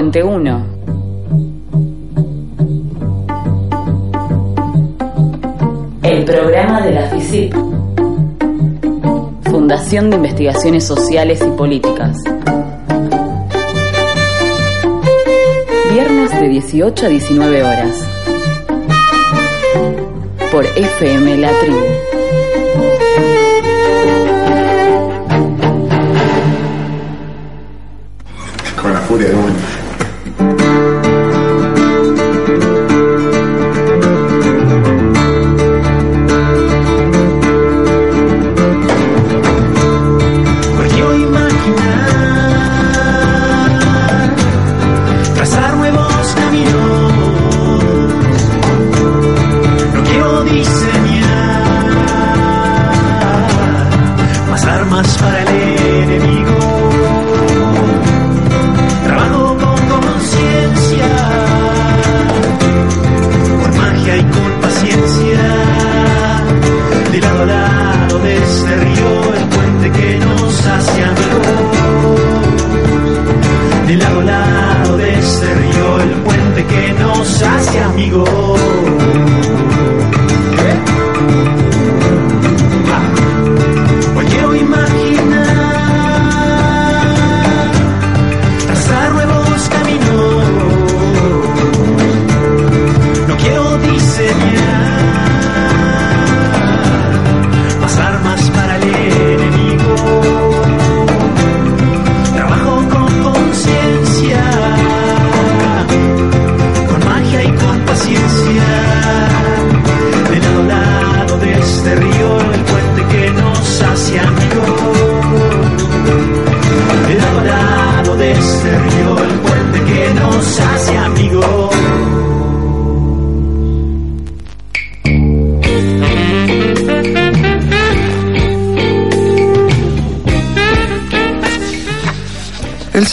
Puente 1. El programa de la FICIP. Fundación de Investigaciones Sociales y Políticas. Viernes de 18 a 19 horas. Por FM La Tribu. Furia de un.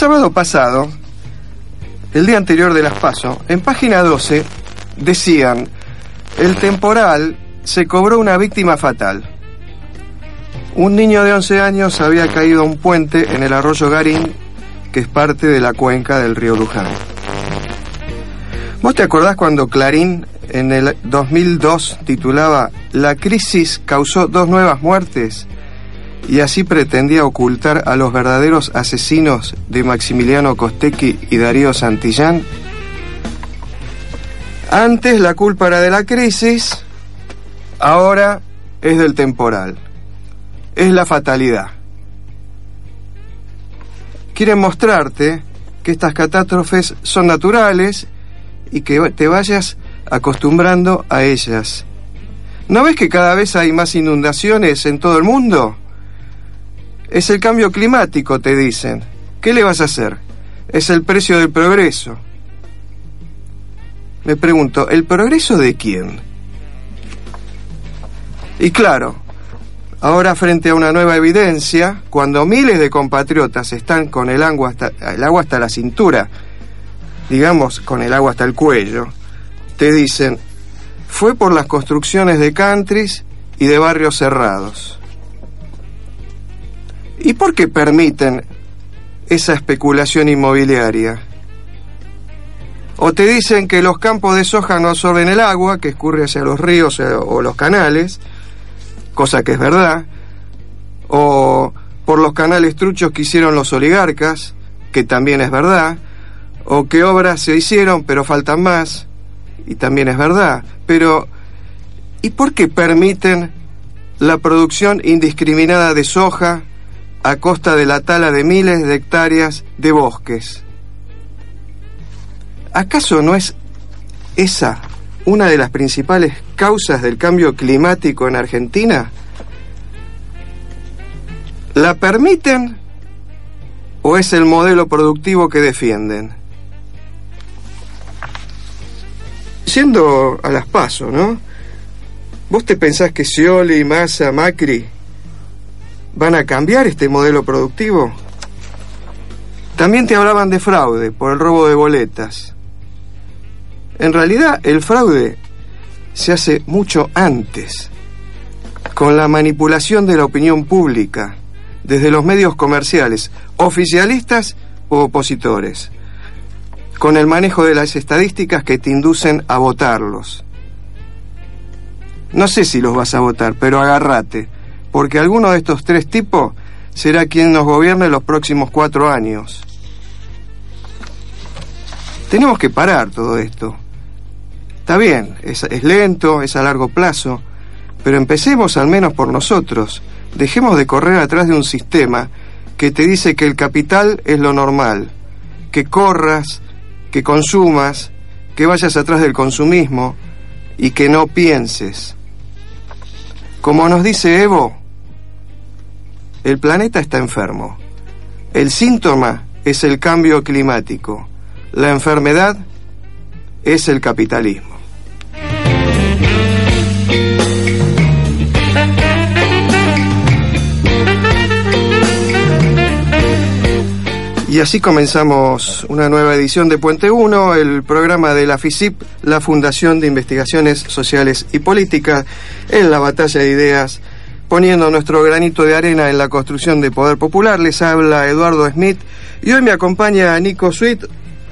Sábado pasado, el día anterior de las PASO, en página 12 decían, el temporal se cobró una víctima fatal. Un niño de 11 años había caído a un puente en el arroyo Garín, que es parte de la cuenca del río Luján. ¿Vos te acordás cuando Clarín en el 2002 titulaba La crisis causó dos nuevas muertes? Y así pretendía ocultar a los verdaderos asesinos de Maximiliano Costecchi y Darío Santillán? Antes la culpa era de la crisis, ahora es del temporal. Es la fatalidad. Quieren mostrarte que estas catástrofes son naturales y que te vayas acostumbrando a ellas. ¿No ves que cada vez hay más inundaciones en todo el mundo? Es el cambio climático, te dicen. ¿Qué le vas a hacer? Es el precio del progreso. Me pregunto, ¿el progreso de quién? Y claro, ahora frente a una nueva evidencia, cuando miles de compatriotas están con el agua hasta, el agua hasta la cintura, digamos con el agua hasta el cuello, te dicen, fue por las construcciones de countries y de barrios cerrados. ¿Y por qué permiten esa especulación inmobiliaria? O te dicen que los campos de soja no absorben el agua, que escurre hacia los ríos o los canales, cosa que es verdad. O por los canales truchos que hicieron los oligarcas, que también es verdad. O que obras se hicieron pero faltan más, y también es verdad. Pero, ¿y por qué permiten la producción indiscriminada de soja, a costa de la tala de miles de hectáreas de bosques. ¿Acaso no es esa una de las principales causas del cambio climático en Argentina? ¿La permiten o es el modelo productivo que defienden? Siendo a las pasos, ¿no? ¿Vos te pensás que Scioli, Massa, Macri van a cambiar este modelo productivo? También te hablaban de fraude por el robo de boletas. En realidad, el fraude se hace mucho antes, con la manipulación de la opinión pública, desde los medios comerciales, oficialistas o opositores. con el manejo de las estadísticas que te inducen a votarlos. No sé si los vas a votar, pero agárrate, porque alguno de estos tres tipos será quien nos gobierne los próximos cuatro años. Tenemos que parar todo esto. Está bien, es, es lento, es a largo plazo, pero empecemos al menos por nosotros. Dejemos de correr atrás de un sistema que te dice que el capital es lo normal, que corras, que consumas, que vayas atrás del consumismo y que no pienses. Como nos dice Evo, el planeta está enfermo. El síntoma es el cambio climático. La enfermedad es el capitalismo. Y así comenzamos una nueva edición de Puente 1, el programa de la FISIP, la Fundación de Investigaciones Sociales y Políticas, en la batalla de ideas, poniendo nuestro granito de arena en la construcción de poder popular. Les habla Eduardo Smith y hoy me acompaña Nico Sweet.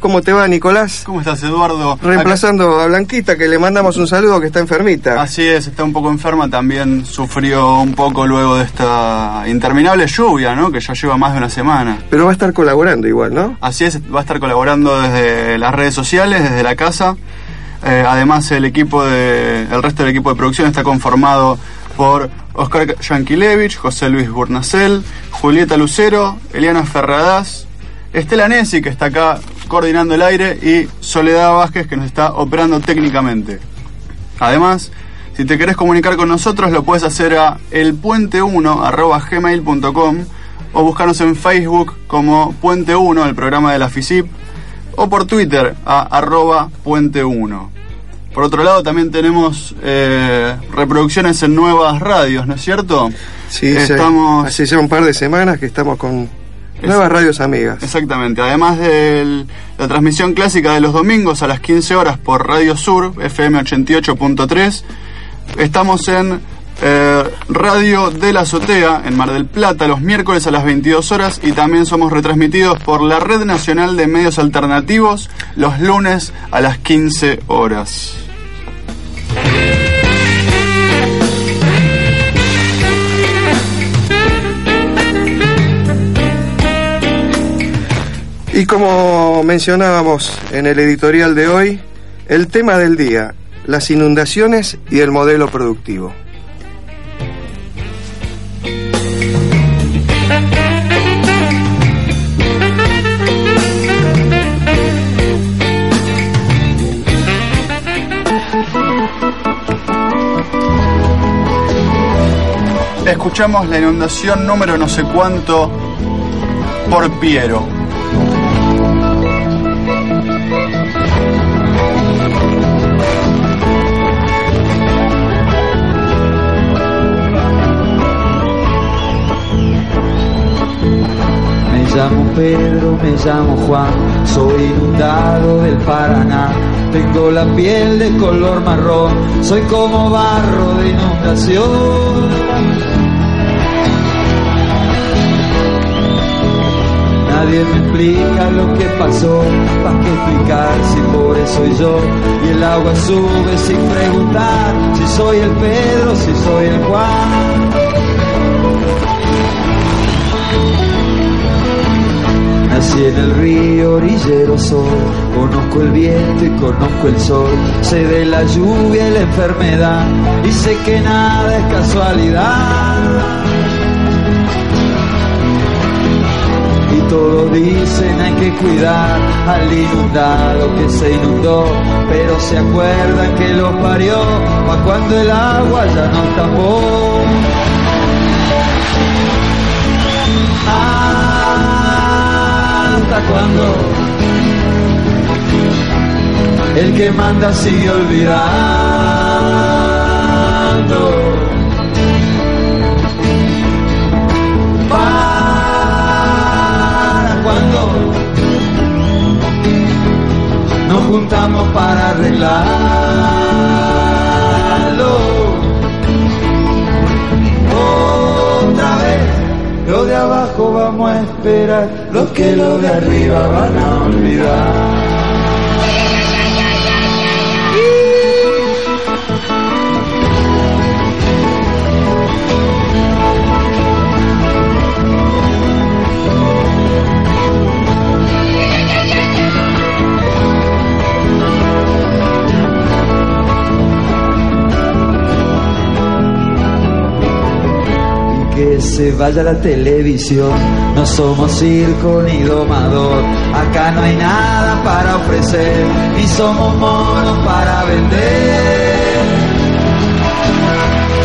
¿Cómo te va, Nicolás? ¿Cómo estás, Eduardo? Reemplazando a Blanquita, que le mandamos un saludo que está enfermita. Así es, está un poco enferma, también sufrió un poco luego de esta interminable lluvia, ¿no? Que ya lleva más de una semana. Pero va a estar colaborando igual, ¿no? Así es, va a estar colaborando desde las redes sociales, desde la casa. Eh, además, el equipo de, el resto del equipo de producción está conformado por Oscar Yankelevich, José Luis Burnacel, Julieta Lucero, Eliana Ferradas, Estela Nessi, que está acá coordinando el aire, y Soledad Vázquez, que nos está operando técnicamente. Además, si te querés comunicar con nosotros, lo puedes hacer a elpuente1.gmail.com o buscarnos en Facebook como Puente1, el programa de la FISIP, o por Twitter a arroba Puente1. Por otro lado, también tenemos eh, reproducciones en nuevas radios, ¿no es cierto? Sí, sí, Estamos- hace ya un par de semanas que estamos con nuevas radios amigas. Exactamente, además de la transmisión clásica de los domingos a las 15 horas por Radio Sur, FM 88.3, estamos en eh, Radio de la Azotea en Mar del Plata los miércoles a las 22 horas y también somos retransmitidos por la Red Nacional de Medios Alternativos los lunes a las 15 horas. Y como mencionábamos en el editorial de hoy, el tema del día, las inundaciones y el modelo productivo. Escuchamos la inundación número no sé cuánto por Piero. Llamo Pedro, me llamo Juan, soy inundado del Paraná. Tengo la piel de color marrón, soy como barro de inundación. Nadie me explica lo que pasó, ¿para qué explicar si pobre soy yo? Y el agua sube sin preguntar si soy el Pedro, si soy el Juan. Nací en el río orillero soy, conozco el viento y conozco el sol, sé de la lluvia y la enfermedad, y sé que nada es casualidad. Y todos dicen hay que cuidar al inundado que se inundó, pero se acuerdan que lo parió, pa' cuando el agua ya no tapó. Hasta cuando el que manda sigue olvidando. Para cuando nos juntamos para arreglarlo. Abajo vamos a esperar, los que lo de arriba van a olvidar. Se vaya la televisión. No somos circo ni domador, acá no hay nada para ofrecer, ni somos monos para vender.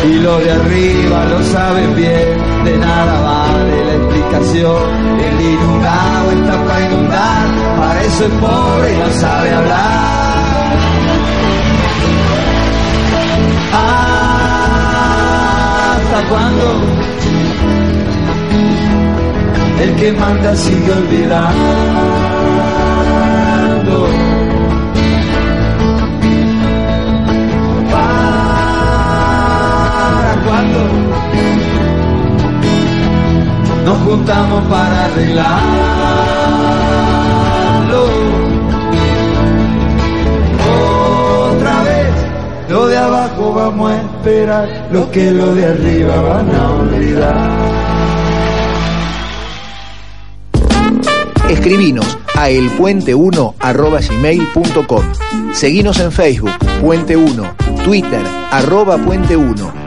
Y lo de arriba lo saben bien, de nada vale la explicación. El inundado está para inundar, para eso es pobre y no sabe hablar. ¿Hasta cuándo? El que manda sigue olvidando. ¿Para cuándo? Nos juntamos para arreglarlo. Otra vez, lo de abajo vamos a esperar, lo que lo de arriba van a olvidar. Escribinos a elpuente1.gmail.com Seguinos en Facebook, Puente1, Twitter, arroba Puente1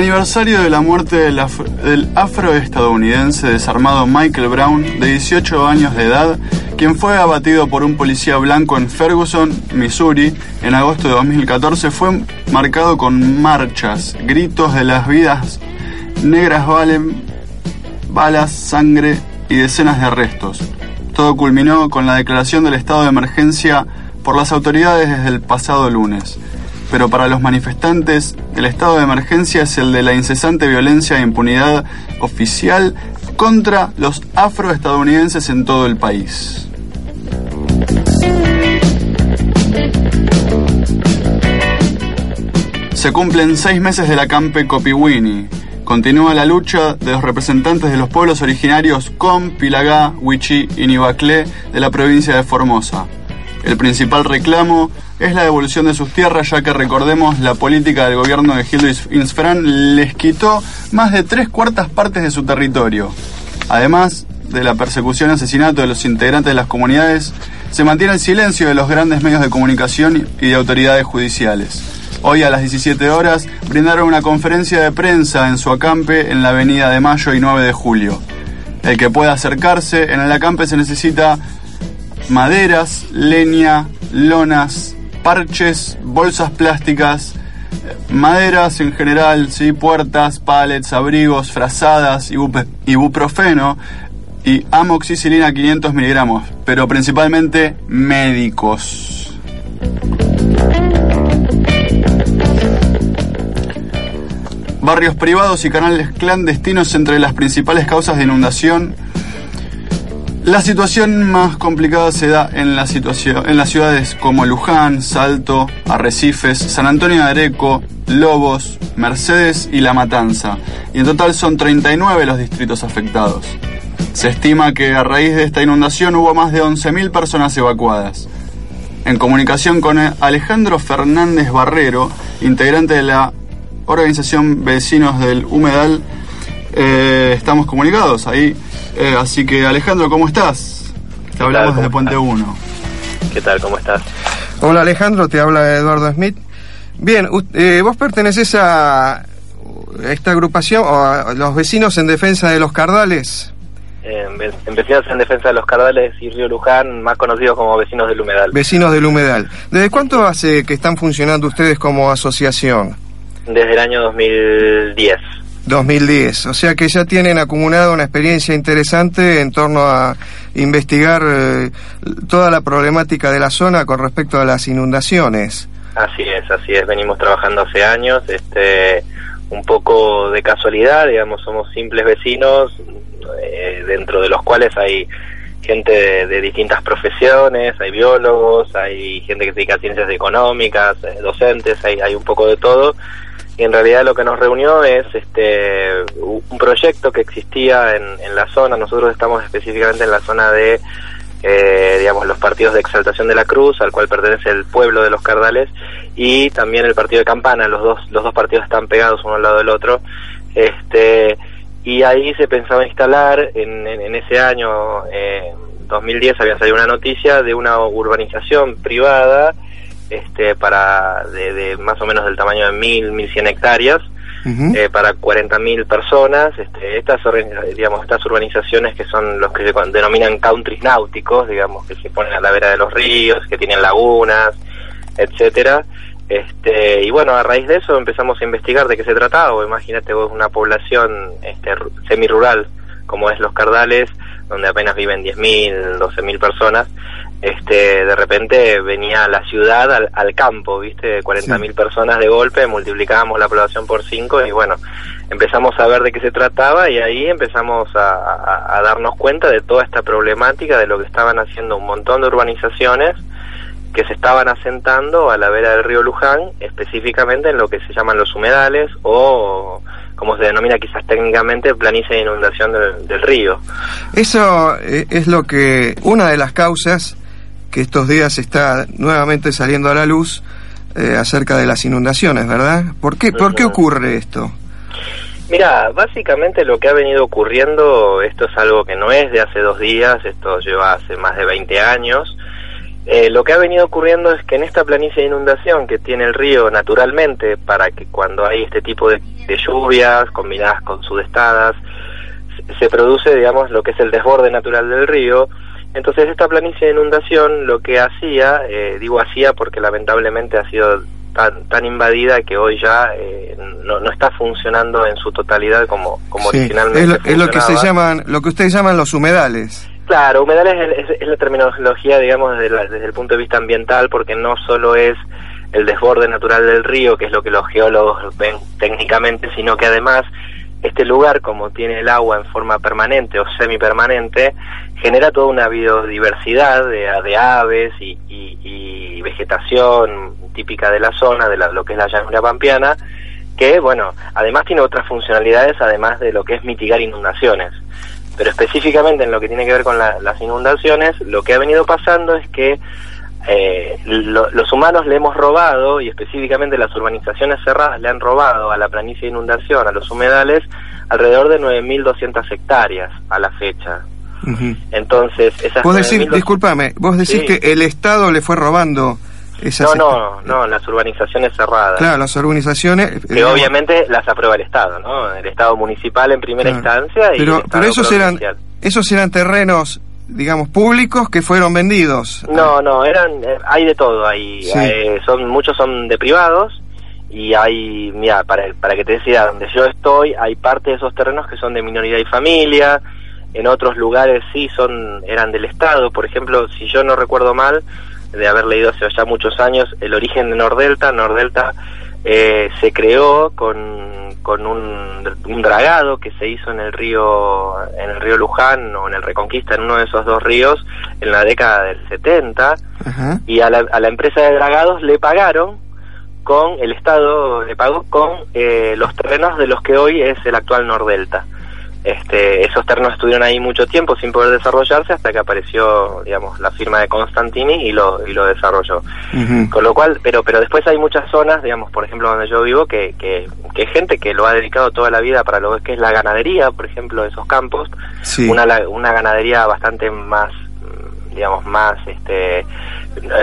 aniversario de la muerte del, del afroestadounidense desarmado Michael Brown, de 18 años de edad, quien fue abatido por un policía blanco en Ferguson, Missouri, en agosto de 2014, fue marcado con marchas, gritos de las vidas negras valen, balas, sangre y decenas de arrestos. Todo culminó con la declaración del estado de emergencia por las autoridades desde el pasado lunes. Pero para los manifestantes, el estado de emergencia es el de la incesante violencia e impunidad oficial contra los afroestadounidenses en todo el país. Se cumplen seis meses de la Campe Copiwini. Continúa la lucha de los representantes de los pueblos originarios Com, Pilagá, Huichí y Nibaclé de la provincia de Formosa. El principal reclamo es la devolución de sus tierras, ya que recordemos la política del gobierno de Gildo Insfrán les quitó más de tres cuartas partes de su territorio. Además de la persecución y asesinato de los integrantes de las comunidades, se mantiene el silencio de los grandes medios de comunicación y de autoridades judiciales. Hoy a las 17 horas brindaron una conferencia de prensa en su acampe en la avenida de Mayo y 9 de Julio. El que pueda acercarse, en el acampe se necesita maderas, leña, lonas, parches, bolsas plásticas, maderas en general, ¿sí? puertas, palets, abrigos, frazadas, ibuprofeno y amoxicilina 500 miligramos, pero principalmente médicos. Barrios privados y canales clandestinos entre las principales causas de inundación la situación más complicada se da en, en las ciudades como Luján, Salto, Arrecifes, San Antonio de Areco, Lobos, Mercedes y La Matanza. Y en total son 39 los distritos afectados. Se estima que a raíz de esta inundación hubo más de 11.000 personas evacuadas. En comunicación con Alejandro Fernández Barrero, integrante de la organización Vecinos del Humedal, eh, estamos comunicados ahí. Eh, así que Alejandro, ¿cómo estás? Te hablamos ¿Cómo desde Puente estás? 1. ¿Qué tal? ¿Cómo estás? Hola Alejandro, te habla Eduardo Smith. Bien, u- eh, vos perteneces a esta agrupación o a los vecinos en defensa de los cardales. Eh, en Vecinos en Defensa de los Cardales y Río Luján, más conocidos como Vecinos del Humedal. Vecinos del Humedal. ¿Desde cuánto hace que están funcionando ustedes como asociación? Desde el año 2010. 2010. O sea que ya tienen acumulado una experiencia interesante en torno a investigar eh, toda la problemática de la zona con respecto a las inundaciones. Así es, así es. Venimos trabajando hace años, este, un poco de casualidad, digamos, somos simples vecinos, eh, dentro de los cuales hay gente de, de distintas profesiones, hay biólogos, hay gente que se dedica a ciencias económicas, eh, docentes, hay, hay un poco de todo. En realidad lo que nos reunió es este un proyecto que existía en, en la zona. Nosotros estamos específicamente en la zona de eh, digamos, los partidos de Exaltación de la Cruz, al cual pertenece el pueblo de los Cardales, y también el partido de Campana, los dos, los dos partidos están pegados uno al lado del otro, Este, y ahí se pensaba instalar, en, en, en ese año, eh, 2010, había salido una noticia de una urbanización privada este, para de, de más o menos del tamaño de 1.000, 1.100 hectáreas, Ujú. eh, para 40.000 personas. Este, estas, digamos, estas urbanizaciones que son los que se denominan countries náuticos, digamos, que se ponen a la vera de los ríos, que tienen lagunas, etcétera. Este, y bueno, a raíz de eso empezamos a investigar de qué se trataba. Imagínate vos una población este, ru- semirural como es Los Cardales, donde apenas viven 10.000, 12.000 personas. Este, de repente venía la ciudad al, al campo, ¿viste? 40.000 personas de golpe, multiplicábamos la población por 5 y bueno, empezamos a ver de qué se trataba y ahí empezamos a, a- a darnos cuenta de toda esta problemática, de lo que estaban haciendo un montón de urbanizaciones que se estaban asentando a la vera del río Luján, específicamente en lo que se llaman los humedales o como se denomina quizás técnicamente planicie de inundación del, del río. Eso eh, es lo que, una de las causas que estos días está nuevamente saliendo a la luz eh, acerca de las inundaciones, ¿verdad? ¿Por qué, ¿Por qué ocurre esto? Mira, básicamente lo que ha venido ocurriendo, esto es algo que no es de hace dos días, esto lleva hace más de 20 años. Eh, lo que ha venido ocurriendo es que en esta planicie de inundación que tiene el río naturalmente, para que cuando hay este tipo de, de lluvias combinadas con sudestadas, se- se produce, digamos, lo que es el desborde natural del río. Entonces esta planicie de inundación lo que hacía, eh, digo hacía porque lamentablemente ha sido tan, tan invadida que hoy ya eh, no, no está funcionando en su totalidad como, como Sí, originalmente es, lo, es lo que se llaman, lo que ustedes llaman los humedales. Claro, humedales es, es- es la terminología, digamos, desde, la- desde el punto de vista ambiental, porque no solo es el desborde natural del río, que es lo que los geólogos ven técnicamente, sino que además este lugar, como tiene el agua en forma permanente o semipermanente, genera toda una biodiversidad de, aves y, y- y vegetación típica de la zona, de la- lo que es la llanura pampeana, que, bueno, además tiene otras funcionalidades, además de lo que es mitigar inundaciones. Pero específicamente en lo que tiene que ver con la- las inundaciones, lo que ha venido pasando es que eh, lo- los humanos le hemos robado, y específicamente las urbanizaciones cerradas le han robado a la planicie de inundación, a los humedales, alrededor de 9.200 hectáreas a la fecha. Entonces, esas Vos decís, 9.200 discúlpame, vos decís Sí. que el Estado le fue robando esas... No, no, no, las urbanizaciones cerradas. Claro, las urbanizaciones... eh, Que digamos, obviamente las aprueba el Estado, ¿no? El Estado municipal en primera claro. instancia y el Pero, Estado pero esos eran, esos eran terrenos, digamos, públicos que fueron vendidos. No, no, eran, eh, hay de todo ahí. Sí. Eh, son, muchos son de privados y hay, mira, para, para que te decía, donde yo estoy, hay parte de esos terrenos que son de minoría y familia, en otros lugares sí son, eran del Estado, por ejemplo, si yo no recuerdo mal, de haber leído hace ya muchos años, el origen de Nordelta, Nordelta eh, se creó con, con un, un dragado que se hizo en el río en el río Luján o en el Reconquista en uno de esos dos ríos en la década del 70 Ajá. y a la, a la empresa de dragados le pagaron con el Estado le pagó con eh, los terrenos de los que hoy es el actual Nordelta. Este, esos terrenos estuvieron ahí mucho tiempo sin poder desarrollarse hasta que apareció, digamos, la firma de Constantini y lo, y lo desarrolló. Con lo cual, pero pero después hay muchas zonas, digamos, por ejemplo, donde yo vivo, que, que, que hay gente que lo ha dedicado toda la vida para lo que es la ganadería, por ejemplo, de esos campos, Sí. una, una ganadería bastante más, digamos, más, este, eh,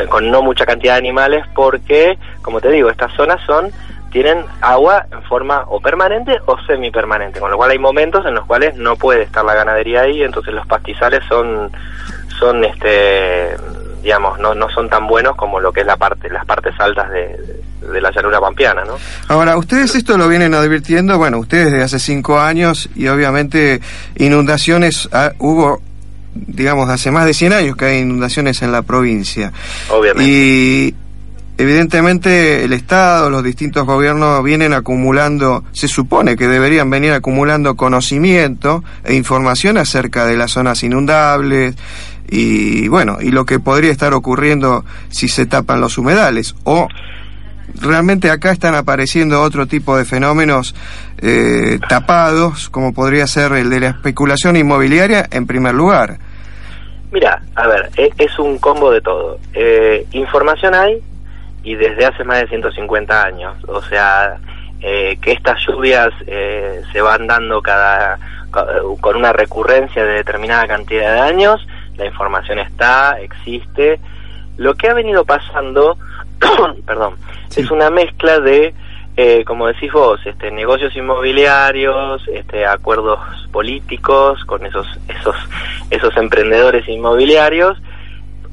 con no mucha cantidad de animales, porque, como te digo, estas zonas son tienen agua en forma o permanente o semipermanente, con lo cual hay momentos en los cuales no puede estar la ganadería ahí, entonces los pastizales son son este digamos no no son tan buenos como lo que es la parte las partes altas de, de la llanura pampeana, ¿no? Ahora, ustedes esto lo vienen advirtiendo, bueno, ustedes desde hace cinco años y obviamente inundaciones ah, hubo, digamos, hace más de 100 años que hay inundaciones en la provincia. Obviamente. Y evidentemente el Estado, los distintos gobiernos vienen acumulando, se supone que deberían venir acumulando conocimiento e información acerca de las zonas inundables y bueno, y lo que podría estar ocurriendo si se tapan los humedales o realmente acá están apareciendo otro tipo de fenómenos eh, tapados, como podría ser el de la especulación inmobiliaria en primer lugar. Mira, a ver, e- es un combo de todo. Eh, información hay y desde hace más de 150 años. O sea, eh, que estas lluvias eh, se van dando cada con una recurrencia de determinada cantidad de años, la información está, existe. Lo que ha venido pasando, perdón, es una mezcla de, eh, como decís vos, este, negocios inmobiliarios, este, acuerdos políticos con esos, esos, esos emprendedores inmobiliarios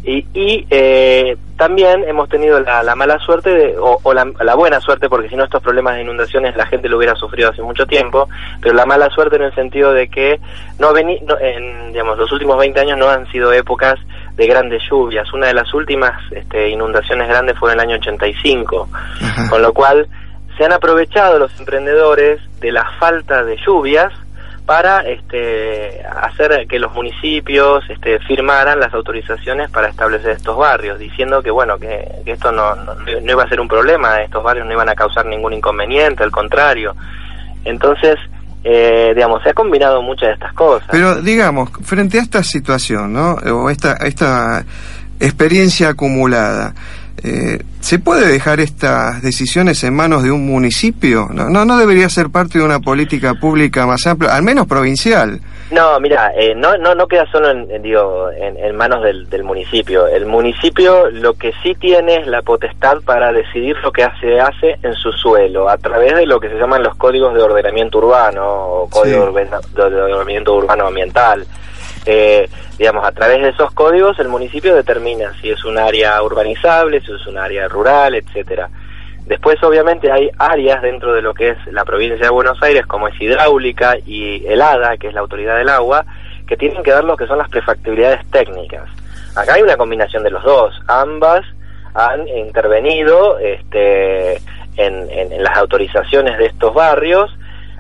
y, y eh, también hemos tenido la, mala suerte, de, o, la, buena suerte, porque si no estos problemas de inundaciones la gente lo hubiera sufrido hace mucho tiempo, pero la mala suerte en el sentido de que no, vení, en digamos, los últimos 20 años no han sido épocas de grandes lluvias. Una de las últimas este, inundaciones grandes fue en el año 85, con lo cual se han aprovechado los emprendedores de la falta de lluvias para este, hacer que los municipios este, firmaran las autorizaciones para establecer estos barrios, diciendo que bueno que, esto no, no, iba a ser un problema, estos barrios no iban a causar ningún inconveniente, al contrario. Entonces, eh, digamos, se ha combinado muchas de estas cosas. Pero digamos, frente a esta situación, ¿no? O esta, esta experiencia acumulada, eh, ¿Se puede dejar estas decisiones en manos de un municipio? No, no, no debería ser parte de una política pública más amplia, al menos provincial. No, mira, eh, no, no, no queda solo en, digo, en, manos del, del, municipio. El municipio lo que sí tiene es la potestad para decidir lo que se hace en su suelo, a través de lo que se llaman los códigos de ordenamiento urbano o códigos de ordenamiento urbano ambiental. Eh, digamos, a través de esos códigos el municipio determina si es un área urbanizable, si es un área rural, etcétera. Después, obviamente, hay áreas dentro de lo que es la provincia de Buenos Aires, como es hidráulica y el ADA, que es la autoridad del agua, que tienen que dar lo que son las prefactibilidades técnicas. Acá hay una combinación de los dos. Ambas han intervenido este, en las autorizaciones de estos barrios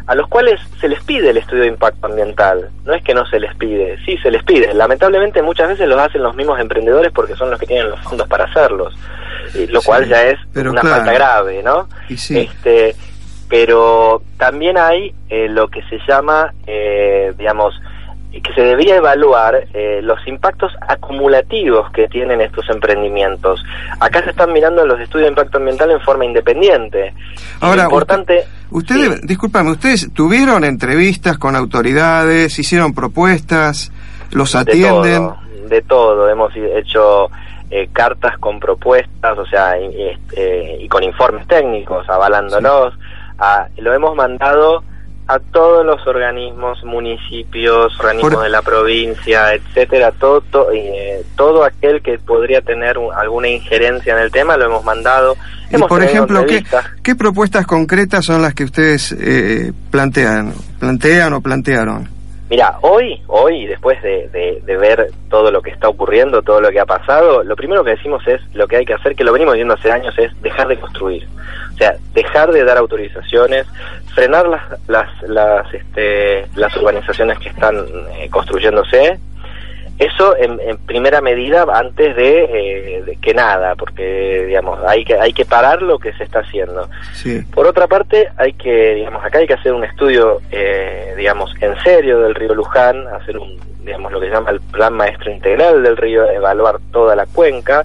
a los cuales se les pide el estudio de impacto ambiental. No es que no se les pide, sí se les pide. Lamentablemente muchas veces los hacen los mismos emprendedores porque son los que tienen los fondos para hacerlos, lo cual ya es una falta grave, ¿no? Este, pero también hay eh, lo que se llama, eh, digamos, que se debía evaluar eh, los impactos acumulativos que tienen estos emprendimientos. Acá se están mirando los estudios de impacto ambiental en forma independiente. Ahora, importante. Ustedes, discúlpame, ustedes tuvieron entrevistas con autoridades, hicieron propuestas, los atienden. De todo, hemos hecho eh, cartas con propuestas, o sea, y, este, y con informes técnicos avalándolos. lo hemos mandado a todos los organismos, municipios, organismos de la provincia, etcétera, todo, eh, todo aquel que podría tener alguna injerencia en el tema lo hemos mandado. Y por ejemplo, ¿qué, ¿qué, propuestas concretas son las que ustedes eh, plantean, plantean o plantearon? Mira, hoy, hoy, después de, de, ver todo lo que está ocurriendo, todo lo que ha pasado, lo primero que decimos es lo que hay que hacer, que lo venimos viendo hace años, es dejar de construir. O sea, dejar de dar autorizaciones, frenar las, las, las, este, las urbanizaciones que están eh, construyéndose, eso en, primera medida antes eh, de, que nada, porque digamos hay que hay que parar lo que se está haciendo. Por otra parte hay que digamos acá hay que hacer un estudio eh, digamos en serio del río Luján, hacer un digamos lo que se llama el plan maestro integral del río, evaluar toda la cuenca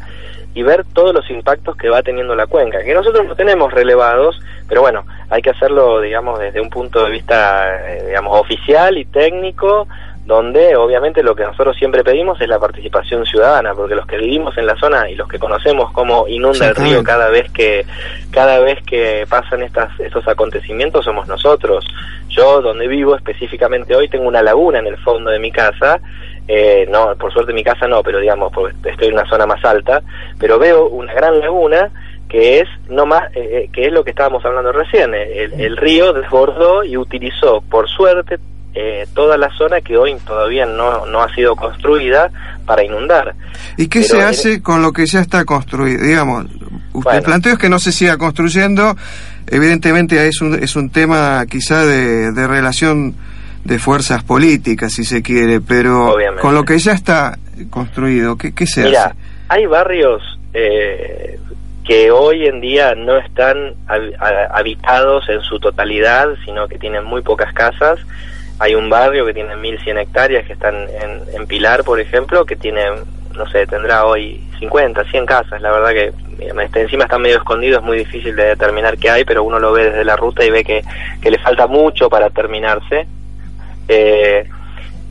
y ver todos los impactos que va teniendo la cuenca, que nosotros no tenemos relevados, pero bueno, hay que hacerlo digamos desde un punto de vista eh, digamos oficial y técnico donde obviamente lo que nosotros siempre pedimos es la participación ciudadana, porque los que vivimos en la zona y los que conocemos cómo inunda el río cada vez que cada vez que pasan estas estos acontecimientos somos nosotros. Yo donde vivo específicamente hoy tengo una laguna en el fondo de mi casa, eh, no, por suerte mi casa no, pero digamos estoy en una zona más alta, pero veo una gran laguna que es no más eh, eh, que es lo que estábamos hablando recién. El, el río desbordó y utilizó por suerte eh, toda la zona que hoy todavía no, no ha sido construida para inundar. ¿Y qué se hace con lo que ya está construido? Digamos, usted planteó es que no se siga construyendo, evidentemente es un, es un tema quizá de, de relación de fuerzas políticas, si se quiere, pero con lo que ya está construido, ¿qué, qué se Mira, hay barrios eh, que hoy en día no están habitados en su totalidad, sino que tienen muy pocas casas hay un barrio que tiene 1.100 hectáreas que están en, Pilar, por ejemplo, que tiene, no sé, tendrá hoy 50, 100 casas. La verdad que este, encima está medio escondido, es muy difícil de determinar qué hay, pero uno lo ve desde la ruta y ve que, que le falta mucho para terminarse. Eh,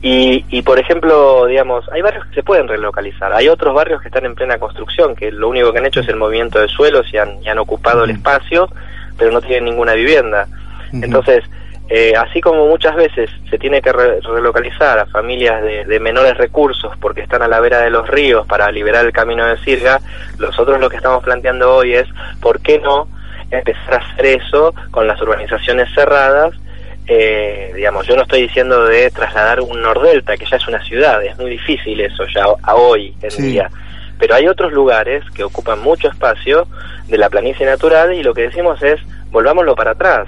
y, y, por ejemplo, digamos, hay barrios que se pueden relocalizar, hay otros barrios que están en plena construcción, que lo único que han hecho es el movimiento de suelos y han, y han ocupado el espacio, pero no tienen ninguna vivienda. Entonces, eh, así como muchas veces se tiene que re- relocalizar a familias de, de menores recursos porque están a la vera de los ríos para liberar el camino de Sirga, nosotros lo que estamos planteando hoy es, ¿por qué no empezar a hacer eso con las urbanizaciones cerradas? Eh, digamos, yo no estoy diciendo de trasladar un Nordelta, que ya es una ciudad, es muy difícil eso ya a hoy en Sí. día. Pero hay otros lugares que ocupan mucho espacio de la planicie natural y lo que decimos es, volvámoslo para atrás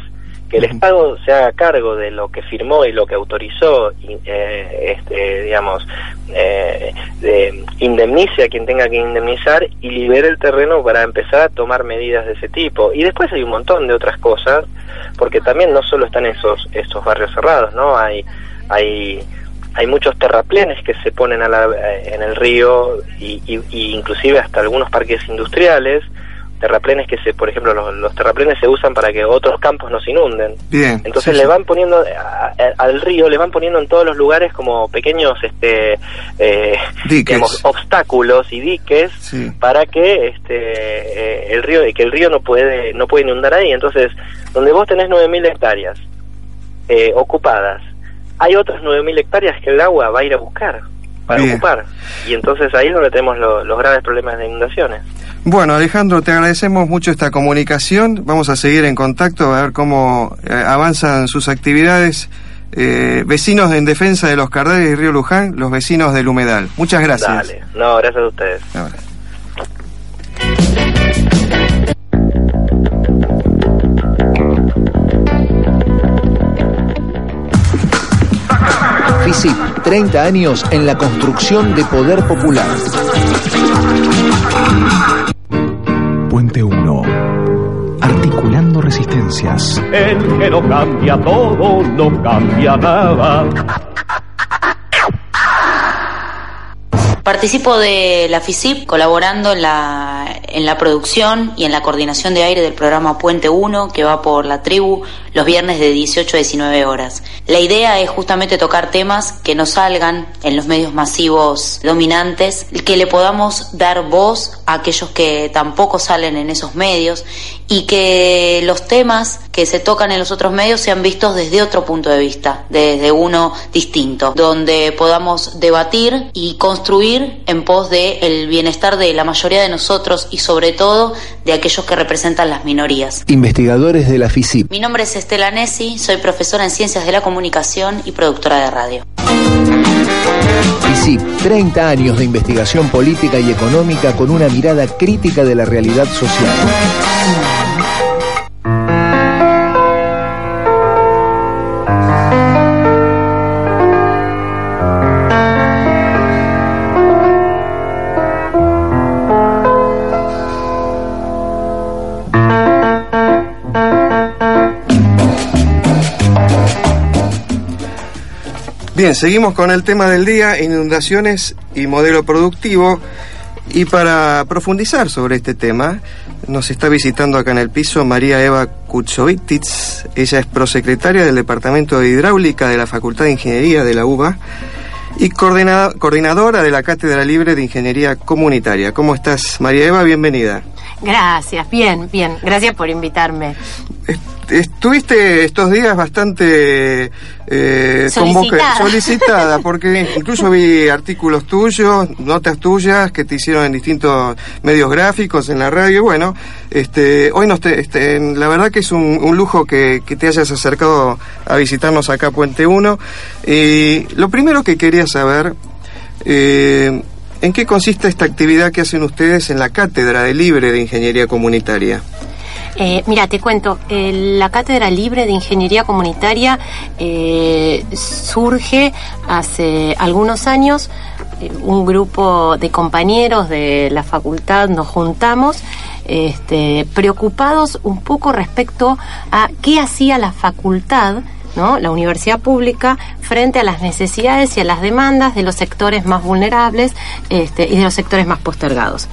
que el Estado se haga cargo de lo que firmó y lo que autorizó, eh, este, digamos, eh, de- indemnice a quien tenga que indemnizar y libere el terreno para empezar a tomar medidas de ese tipo. Y después hay un montón de otras cosas, porque también no solo están esos estos barrios cerrados, ¿no? Hay hay hay muchos terraplenes que se ponen a la- eh, en el río y, y- y inclusive hasta algunos parques industriales terraplenes que se por ejemplo los, los terraplenes se usan para que otros campos no se inunden Bien. entonces sí, le van poniendo a- a- al río le van poniendo en todos los lugares como pequeños este eh, digamos, obstáculos y diques Sí. para que este eh, el río que el río no puede no puede inundar ahí entonces donde vos tenés 9000 hectáreas eh, ocupadas hay otras 9000 hectáreas que el agua va a ir a buscar para Bien. ocupar y entonces ahí es donde tenemos lo- los graves problemas de inundaciones Bueno, Alejandro, te agradecemos mucho esta comunicación. Vamos a seguir en contacto a ver cómo eh, avanzan sus actividades. Eh, vecinos en defensa de los Cardeles y Río Luján, los vecinos del Humedal. Muchas gracias. dale no gracias a ustedes Ahora. FISIP, 30 años en la construcción de poder popular. El que no cambia todo, no cambia nada. Participo de la FISIP colaborando en la, en la producción y en la coordinación de aire del programa Puente 1 que va por la tribu los viernes de 18 a 19 horas. La idea es justamente tocar temas que no salgan en los medios masivos dominantes, que le podamos dar voz a aquellos que tampoco salen en esos medios y que los temas que se tocan en los otros medios sean vistos desde otro punto de vista, desde uno distinto, donde podamos debatir y construir en pos del bienestar de la mayoría de nosotros y sobre todo de aquellos que representan las minorías. Investigadores de la FISIP. Mi nombre es Estela Nessi, soy profesora en Ciencias de la Comunicación y productora de radio. FISIP, 30 años de investigación política y económica con una mirada crítica de la realidad social. Bien, seguimos con el tema del día, inundaciones y modelo productivo. Y para profundizar sobre este tema, nos está visitando acá en el piso María Eva Kutsovititz. Ella es prosecretaria del Departamento de Hidráulica de la Facultad de Ingeniería de la UBA y coordinadora de la Cátedra Libre de Ingeniería Comunitaria. ¿Cómo estás, María Eva? Bienvenida. Gracias, bien, bien. Gracias por invitarme. Est- Estuviste estos días bastante eh, Solicitada. solicitada, porque incluso vi artículos tuyos, notas tuyas que te hicieron en distintos medios gráficos, en la radio. y Bueno, este, hoy nos te- este, la verdad que es un, un lujo que, que te hayas acercado a visitarnos acá a Puente 1. Y lo primero que quería saber, eh, ¿en qué consiste esta actividad que hacen ustedes en la Cátedra de Libre de Ingeniería Comunitaria? Eh, mira, te cuento, eh, la Cátedra Libre de Ingeniería Comunitaria eh, surge hace algunos años. un grupo de compañeros de la facultad nos juntamos este, preocupados un poco respecto a qué hacía la facultad ¿no? la universidad pública frente a las necesidades y a las demandas de los sectores más vulnerables este, y de los sectores más postergados.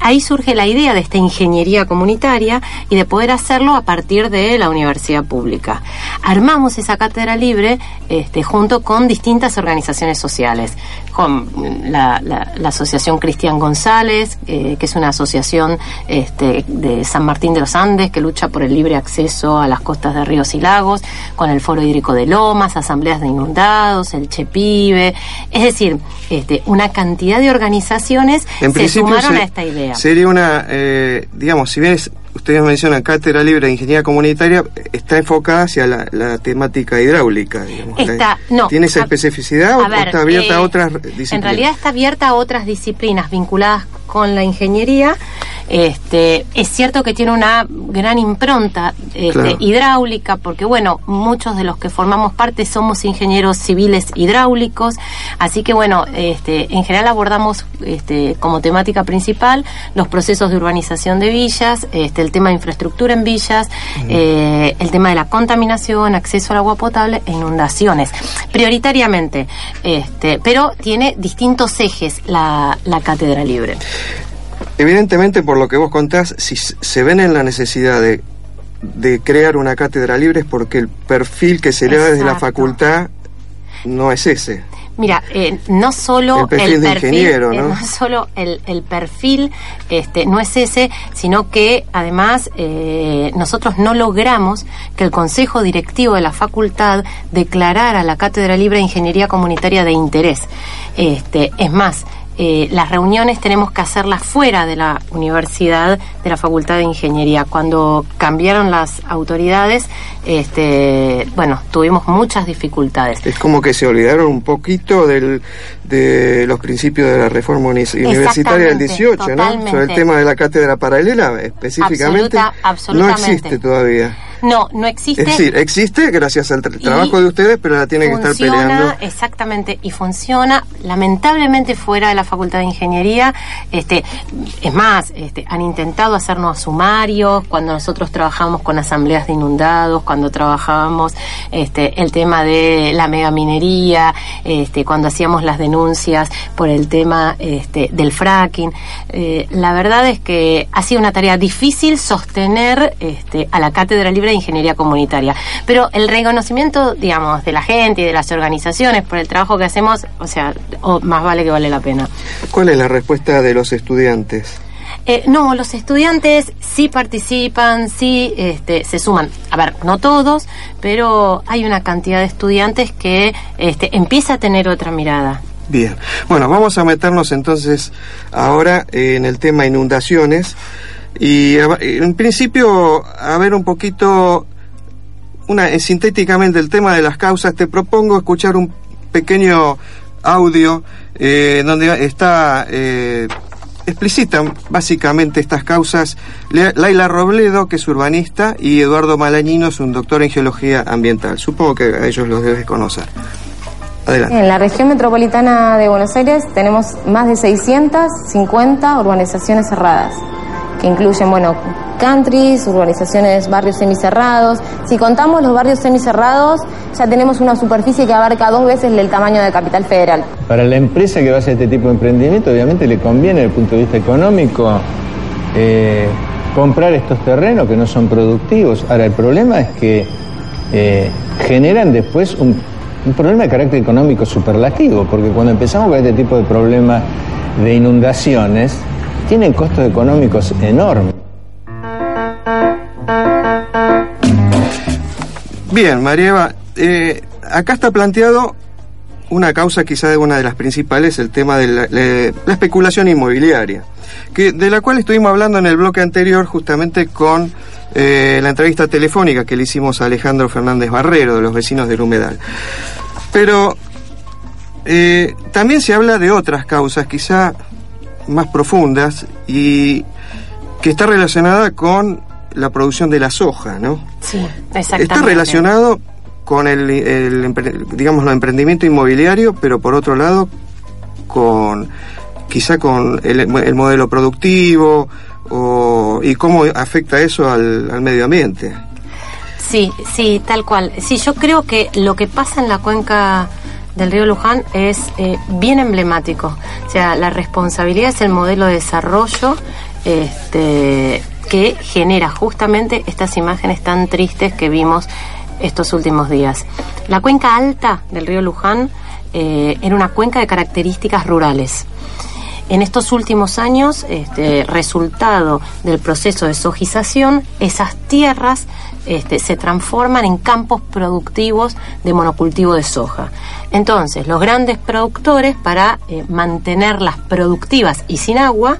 Ahí surge la idea de esta ingeniería comunitaria y de poder hacerlo a partir de la universidad pública. Armamos esa cátedra libre este, junto con distintas organizaciones sociales, con la, la- la Asociación Cristian González, eh, que es una asociación este, de San Martín de los Andes que lucha por el libre acceso a las costas de ríos y lagos, con el Foro Hídrico de Lomas, asambleas de inundados, el Chepibe, es decir, este, una cantidad de organizaciones En se sumaron se- a esta idea. Sería una, eh, digamos, si bien es- ustedes mencionan cátedra libre de ingeniería comunitaria, está enfocada hacia la, la temática hidráulica. Digamos. Está- no, ¿Tiene esa a- especificidad o A ver, está abierta a eh, otras disciplinas? En realidad está abierta a otras disciplinas vinculadas con la ingeniería. Este, es cierto que tiene una gran impronta este, Claro. hidráulica, porque bueno, muchos de los que formamos parte somos ingenieros civiles hidráulicos, así que bueno, este, en general abordamos este, como temática principal los procesos de urbanización de villas, este, el tema de infraestructura en villas, eh, el tema de la contaminación, acceso al agua potable e inundaciones, prioritariamente, este, pero tiene distintos ejes la, la cátedra libre. Evidentemente, por lo que vos contás, si se ven en la necesidad de, de crear una cátedra libre es porque el perfil que se le da desde la facultad no es ese. Mira, eh, no solo El perfil de ingeniero, eh, ¿no? solo el, el perfil este, no es ese, sino que además eh, nosotros no logramos que el Consejo Directivo de la Facultad declarara la Cátedra Libre de Ingeniería Comunitaria de interés. Este, es más, eh, las reuniones tenemos que hacerlas fuera de la universidad, de la Facultad de Ingeniería. Cuando cambiaron las autoridades, este, bueno, tuvimos muchas dificultades. Es como que se olvidaron un poquito del, de los principios de la reforma uni- universitaria del Exactamente, 18, ¿no? Sobre el tema de la cátedra paralela, específicamente, Absoluta- no absolutamente. existe todavía. No, no existe. Es decir, existe gracias al tra- trabajo de ustedes, pero la tienen que estar peleando. exactamente, y funciona lamentablemente fuera de la Facultad de Ingeniería. Este, es más, este, han intentado hacernos sumarios cuando nosotros trabajamos con asambleas de inundados, cuando trabajábamos este, el tema de la megaminería, este, cuando hacíamos las denuncias por el tema este, del fracking. Eh, la verdad es que ha sido una tarea difícil sostener este, a la Cátedra Libre de Ingeniería Comunitaria. Pero el reconocimiento, digamos, de la gente y de las organizaciones por el trabajo que hacemos, o sea, o más vale que vale la pena. ¿Cuál es la respuesta de los estudiantes? Eh, no, los estudiantes sí participan, sí este, se suman. A ver, no todos, pero hay una cantidad de estudiantes que este, empieza a tener otra mirada. Bien, bueno, vamos a meternos entonces ahora en el tema inundaciones y a- en principio a ver un poquito, una, eh, sintéticamente el tema de las causas, te propongo escuchar un pequeño audio eh, donde está... eh, explicitan básicamente estas causas Laila Robledo, que es urbanista, y Eduardo Malañino es un doctor en geología ambiental. Supongo que a ellos los debes conocer. Adelante. En la región metropolitana de Buenos Aires tenemos más de 650 urbanizaciones cerradas, que incluyen, bueno, countries, urbanizaciones, barrios semicerrados. Si contamos los barrios semicerrados, ya tenemos una superficie que abarca dos veces el tamaño de Capital Federal. Para la empresa que va a hacer este tipo de emprendimiento, obviamente le conviene desde el punto de vista económico eh, comprar estos terrenos que no son productivos. Ahora, el problema es que eh, generan después un, un problema de carácter económico superlativo, porque cuando empezamos con este tipo de problemas de inundaciones, tienen costos económicos enormes. Bien, Marieva, eh, acá está planteado una causa quizá de una de las principales, el tema de la, especulación inmobiliaria, que, de la cual estuvimos hablando en el bloque anterior justamente con eh, la entrevista telefónica que le hicimos a Alejandro Fernández Barrero, de los vecinos del Humedal. Pero eh, también se habla de otras causas quizá más profundas y que está relacionada con la producción de la soja, ¿no? Sí, exactamente. Está relacionado con el, el digamos, el emprendimiento inmobiliario, pero por otro lado, con quizá con el, el modelo productivo o, y cómo afecta eso al, al medio ambiente. Sí, sí, tal cual. Sí, yo creo que lo que pasa en la cuenca del río Luján es eh, bien emblemático. O sea, la responsabilidad es el modelo de desarrollo este, que genera justamente estas imágenes tan tristes que vimos estos últimos días. La cuenca alta del río Luján eh, era una cuenca de características rurales. En estos últimos años, este, resultado del proceso de sojización, esas tierras este, se transforman en campos productivos de monocultivo de soja. Entonces, los grandes productores, para eh, mantenerlas productivas y sin agua,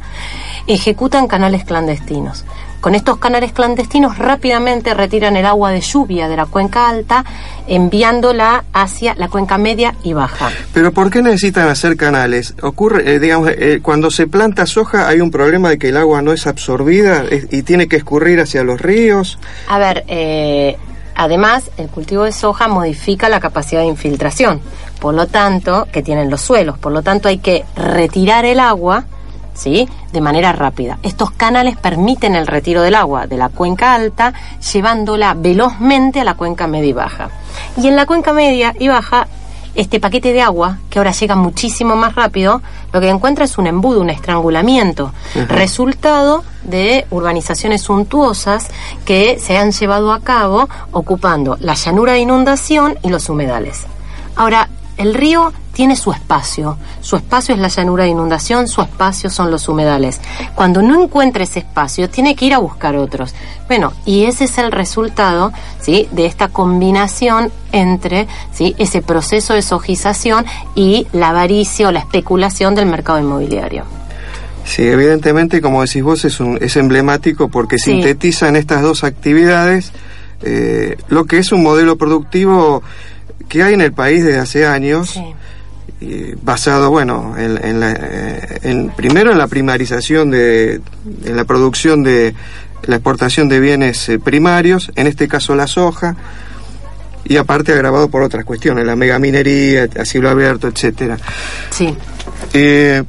ejecutan canales clandestinos. Con estos canales clandestinos rápidamente retiran el agua de lluvia de la cuenca alta, enviándola hacia la cuenca media y baja. Pero ¿por qué necesitan hacer canales? Ocurre, eh, digamos, eh, cuando se planta soja hay un problema de que el agua no es absorbida eh, y tiene que escurrir hacia los ríos. A ver, eh, además el cultivo de soja modifica la capacidad de infiltración, por lo tanto, que tienen los suelos, por lo tanto hay que retirar el agua ¿sí? de manera rápida. Estos canales permiten el retiro del agua de la cuenca alta, llevándola velozmente a la cuenca media y baja. Y en la cuenca media y baja, este paquete de agua, que ahora llega muchísimo más rápido, lo que encuentra es un embudo, un estrangulamiento, resultado de urbanizaciones suntuosas que se han llevado a cabo ocupando la llanura de inundación y los humedales. Ahora, el río tiene su espacio. Su espacio es la llanura de inundación, su espacio son los humedales. Cuando no encuentra ese espacio, tiene que ir a buscar otros. Bueno, y ese es el resultado ¿sí? de esta combinación entre ¿sí? ese proceso de sojización y la avaricia o la especulación del mercado inmobiliario. Sí, evidentemente, como decís vos, es, un, es emblemático porque Sí. sintetizan estas dos actividades eh, lo que es un modelo productivo que hay en el país desde hace años, y basado, bueno, en, en la, eh, en- primero en la primarización de, en la producción de la exportación de bienes eh, primarios, en este caso la soja, y aparte agravado por otras cuestiones, la megaminería, a cielo abierto, etcétera. Sí. Eh,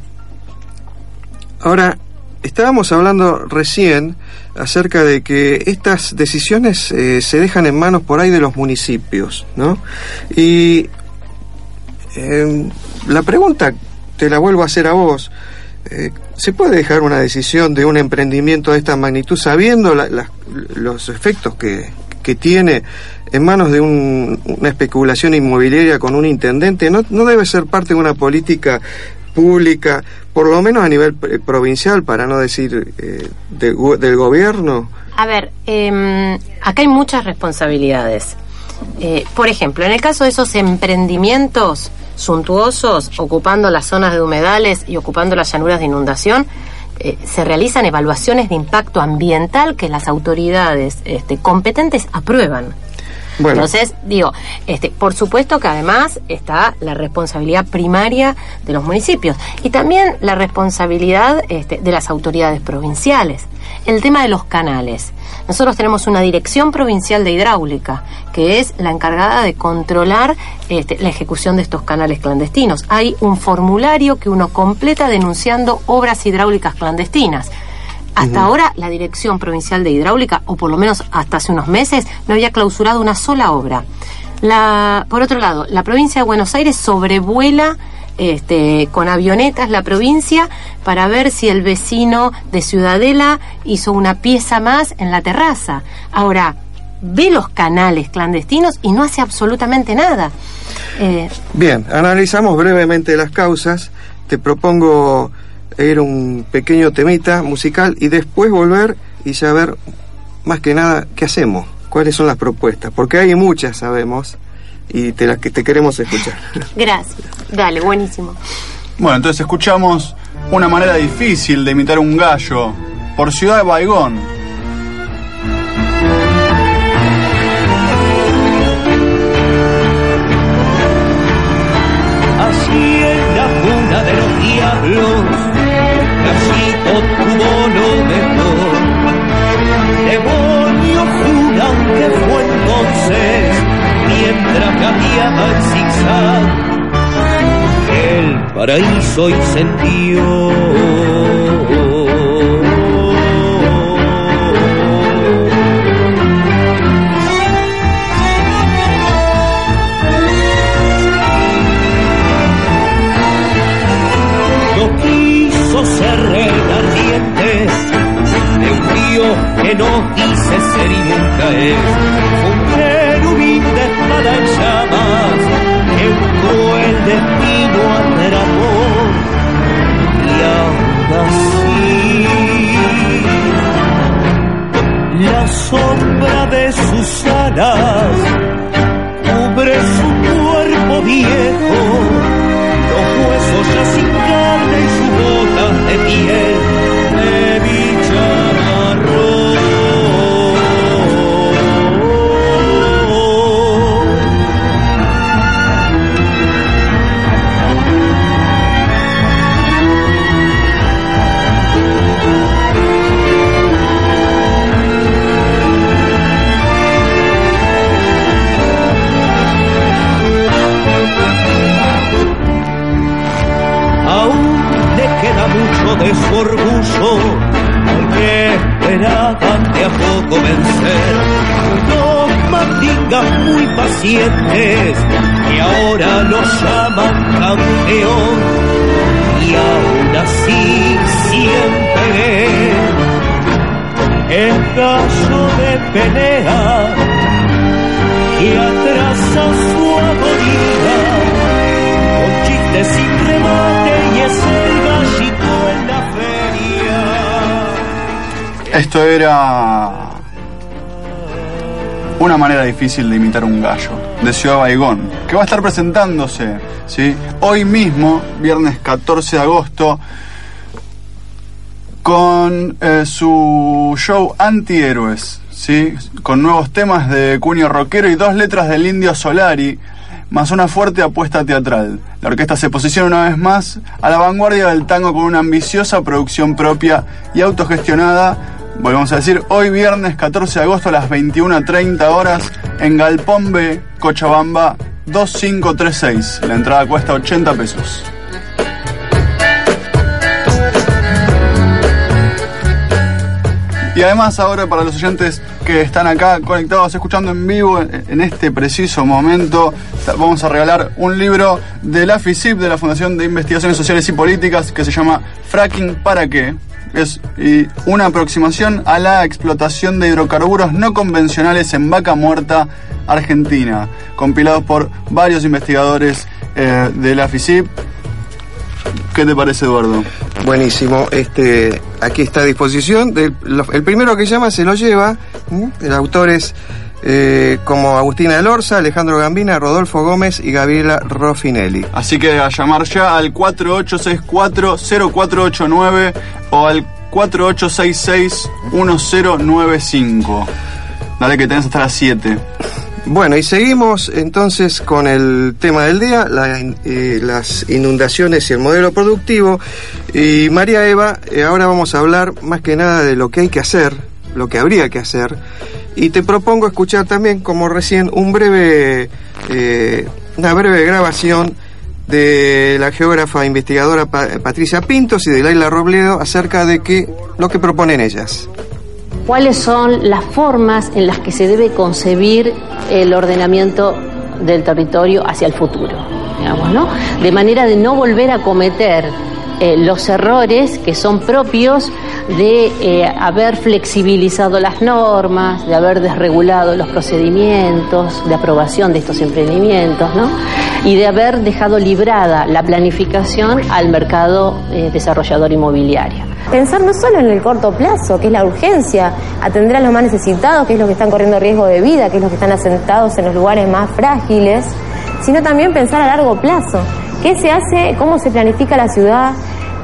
ahora, estábamos hablando recién acerca de que estas decisiones eh, se dejan en manos por ahí de los municipios, ¿no? Y eh, la pregunta te la vuelvo a hacer a vos. Eh, ¿Se puede dejar una decisión de un emprendimiento de esta magnitud sabiendo la- la- los efectos que, que tiene en manos de un- una especulación inmobiliaria con un intendente? ¿No, no debe ser parte de una política pública, por lo menos a nivel eh, provincial, para no decir eh, gu- del gobierno? A ver, eh, acá hay muchas responsabilidades. Eh, por ejemplo, en el caso de esos emprendimientos suntuosos, ocupando las zonas de humedales y ocupando las llanuras de inundación, eh, se realizan evaluaciones de impacto ambiental que las autoridades este, competentes aprueban. Entonces, digo, este, por supuesto que además está la responsabilidad primaria de los municipios y también la responsabilidad este, de las autoridades provinciales. El tema de los canales. Nosotros tenemos una dirección provincial de hidráulica que es la encargada de controlar este, la ejecución de estos canales clandestinos. Hay un formulario que uno completa denunciando obras hidráulicas clandestinas. Hasta ahora la Dirección Provincial de Hidráulica, o por lo menos hasta hace unos meses, no había clausurado una sola obra. La, por otro lado, la provincia de Buenos Aires sobrevuela este, con avionetas la provincia para ver si el vecino de Ciudadela hizo una pieza más en la terraza. Ahora, ve los canales clandestinos y no hace absolutamente nada. Eh, Bien, analizamos brevemente las causas. Te propongo ir a un pequeño temita musical y después volver y saber más que nada qué hacemos, cuáles son las propuestas, porque hay muchas, sabemos, y te las que te queremos escuchar. gracias. Dale, buenísimo. Bueno, entonces escuchamos una manera difícil de imitar un gallo por Ciudad de Baigón. paraíso incendió. No quiso ser renaciente de un río que no dice ser y nunca es. Era una manera difícil de imitar un gallo, de Ciudad Baigón, que va a estar presentándose ¿sí? hoy mismo, viernes 14 de agosto, con eh, su show Antihéroes, ¿sí? con nuevos temas de cuño rockero y dos letras del Indio Solari, más una fuerte apuesta teatral. La orquesta se posiciona una vez más a la vanguardia del tango con una ambiciosa producción propia y autogestionada. Volvemos a decir, hoy viernes 14 de agosto a las 21.30 horas en Galpón B, Cochabamba 2536. La entrada cuesta 80 pesos. Y además ahora para los oyentes que están acá conectados, escuchando en vivo en este preciso momento, vamos a regalar un libro de la FICIP, de la Fundación de Investigaciones Sociales y Políticas, que se llama Fracking para qué. Es una aproximación a la explotación de hidrocarburos no convencionales en Vaca Muerta, Argentina, compilados por varios investigadores eh, de la FICIP. ¿Qué te parece, Eduardo? Buenísimo. Este, aquí está a disposición. El primero que llama se lo lleva. El autor es eh, como Agustina Elorza, Alejandro Gambina, Rodolfo Gómez y Gabriela Roffinelli. Así que a llamar ya al 4864-0489 o al 4866-1095. Dale que tenés hasta las 7. Bueno, y seguimos entonces con el tema del día, la eh, las inundaciones y el modelo productivo. Y María Eva, eh, ahora vamos a hablar más que nada de lo que hay que hacer, lo que habría que hacer. Y te propongo escuchar también, como recién, un breve, eh, una breve grabación de la geógrafa investigadora Pa- Patricia Pintos y de Laila Robledo acerca de que, lo que proponen ellas. cuáles son las formas en las que se debe concebir el ordenamiento del territorio hacia el futuro. De manera de no volver a cometer eh, los errores que son propios de eh, haber flexibilizado las normas, de haber desregulado los procedimientos de aprobación de estos emprendimientos, ¿no? Y de haber dejado librada la planificación al mercado eh, desarrollador inmobiliario. Pensar no solo en el corto plazo, que es la urgencia, atender a los más necesitados, que es los que están corriendo riesgo de vida, que es los que están asentados en los lugares más frágiles, sino también pensar a largo plazo. ¿Qué se hace? ¿Cómo se planifica la ciudad?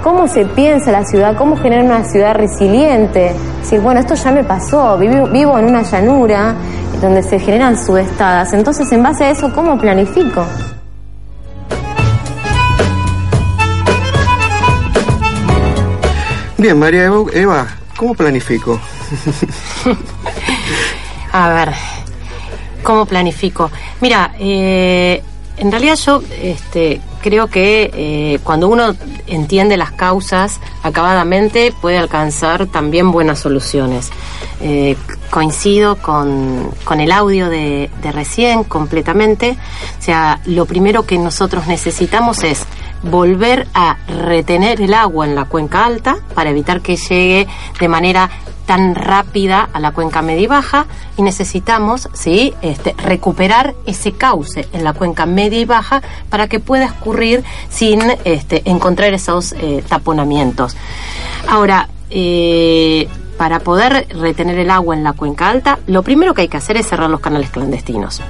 ¿Cómo se piensa la ciudad? ¿Cómo generar una ciudad resiliente? Decir, bueno, esto ya me pasó, vivo, vivo en una llanura donde se generan subestadas. Entonces, en base a eso, ¿cómo planifico? Bien, María Eva, Eva, ¿cómo planifico? A ver, ¿cómo planifico? Mira, eh, en realidad yo este, creo que eh, cuando uno entiende las causas acabadamente puede alcanzar también buenas soluciones. Eh, coincido con, con el audio de, de recién completamente. O sea, lo primero que nosotros necesitamos es volver a retener el agua en la cuenca alta para evitar que llegue de manera tan rápida a la cuenca media y baja y necesitamos ¿sí? este, recuperar ese cauce en la cuenca media y baja para que pueda escurrir sin este, encontrar esos eh, taponamientos. Ahora, eh, para poder retener el agua en la cuenca alta, lo primero que hay que hacer es cerrar los canales clandestinos.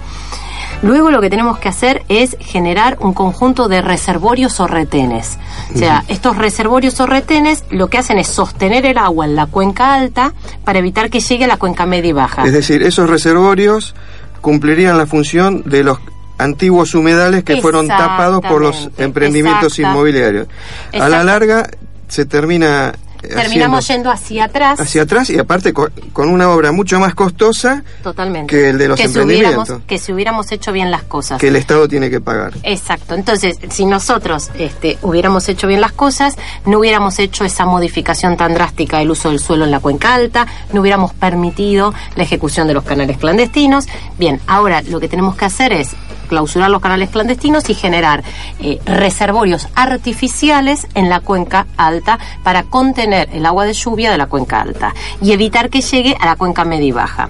Luego lo que tenemos que hacer es generar un conjunto de reservorios o retenes. O sea, estos reservorios o retenes lo que hacen es sostener el agua en la cuenca alta para evitar que llegue a la cuenca media y baja. Es decir, esos reservorios cumplirían la función de los antiguos humedales que fueron tapados por los emprendimientos inmobiliarios. A la larga se termina Terminamos haciendo yendo hacia atrás. hacia atrás y aparte con, con una obra mucho más costosa Totalmente. que el de los que si, hubiéramos, emprendimientos que si hubiéramos hecho bien las cosas. que el Estado tiene que pagar. Exacto. Entonces, si nosotros este, hubiéramos hecho bien las cosas, no hubiéramos hecho esa modificación tan drástica del uso del suelo en la cuenca alta, no hubiéramos permitido la ejecución de los canales clandestinos. Bien, ahora lo que tenemos que hacer es clausurar los canales clandestinos y generar eh, reservorios artificiales en la cuenca alta para contener el agua de lluvia de la cuenca alta y evitar que llegue a la cuenca media y baja.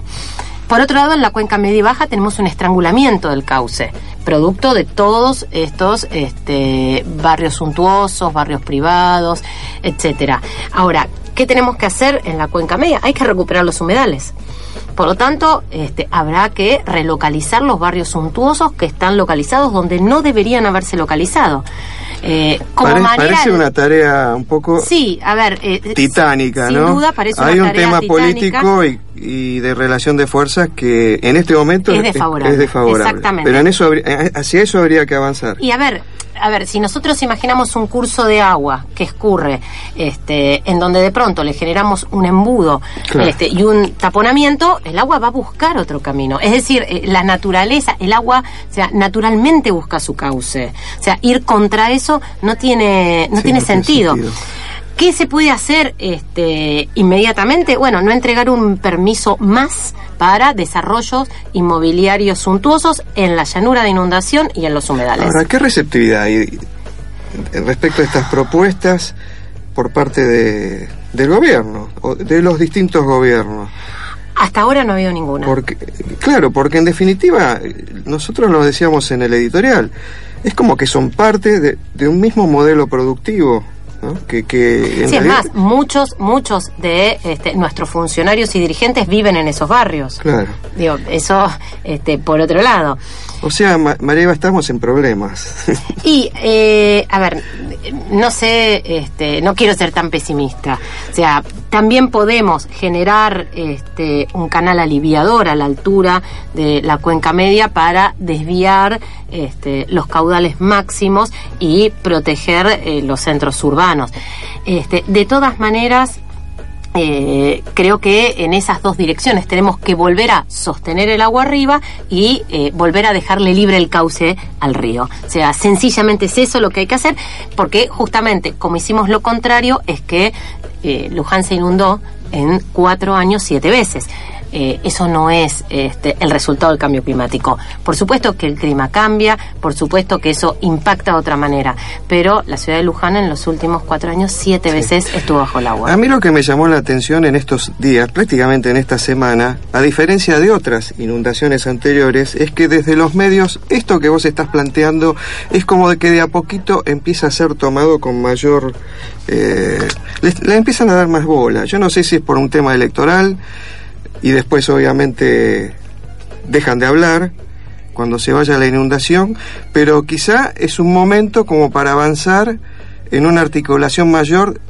Por otro lado, en la cuenca media y baja tenemos un estrangulamiento del cauce, producto de todos estos este, barrios suntuosos, barrios privados, etcétera. Ahora, ¿qué tenemos que hacer en la cuenca media? Hay que recuperar los humedales. Por lo tanto, este, habrá que relocalizar los barrios suntuosos que están localizados donde no deberían haberse localizado. Eh, como Pare- manera parece de- una tarea un poco Sí, a ver. eh, titánica, sin ¿no? duda parece una Hay un tarea tema titánica. político y, y de relación de fuerzas que en este momento Es desfavorable, es desfavorable. exactamente. Pero en eso habría- eh, hacia eso habría que avanzar. Y a ver, a ver, si nosotros imaginamos un curso de agua que escurre, este, en donde de pronto le generamos un embudo Claro. este, y un taponamiento, el agua va a buscar otro camino. Es decir, la naturaleza, el agua, o sea, naturalmente busca su cauce. O sea, ir contra eso no tiene, no Sí, tiene no tiene sentido. sentido. ¿Qué se puede hacer este, inmediatamente? Bueno, no entregar un permiso más para desarrollos inmobiliarios suntuosos en la llanura de inundación y en los humedales. Ahora, ¿qué receptividad hay respecto a estas propuestas por parte de, del gobierno, o de los distintos gobiernos? Hasta ahora no ha habido ninguna. Porque, claro, porque en definitiva, nosotros lo decíamos en el editorial, es como que son parte de, de un mismo modelo productivo, ¿no? Que, que en Sí, es más, muchos, muchos de este, nuestros funcionarios y dirigentes viven en esos barrios. Claro. Digo, eso este, por otro lado. O sea, Ma- María estamos en problemas. Y, eh, a ver, no sé, este, no quiero ser tan pesimista. O sea, también podemos generar este, un canal aliviador a la altura de la cuenca media para desviar este, los caudales máximos y proteger eh, los centros urbanos. Este, de todas maneras, eh, creo que en esas dos direcciones tenemos que volver a sostener el agua arriba y eh, volver a dejarle libre el cauce al río. O sea, sencillamente es eso lo que hay que hacer, porque justamente como hicimos lo contrario es que eh, Luján se inundó en cuatro años siete veces. Eh, eso no es este, el resultado del cambio climático. Por supuesto que el clima cambia, por supuesto que eso impacta de otra manera, pero la ciudad de Luján en los últimos cuatro años siete veces estuvo bajo el agua. A mí lo que me llamó la atención en estos días, prácticamente en esta semana, a diferencia de otras inundaciones anteriores, es que desde los medios esto que vos estás planteando es como de que de a poquito empieza a ser tomado con mayor... Eh, le, le empiezan a dar más bola. Yo no sé si es por un tema electoral y después obviamente dejan de hablar cuando se vaya la inundación, pero quizá es un momento como para avanzar en una articulación mayor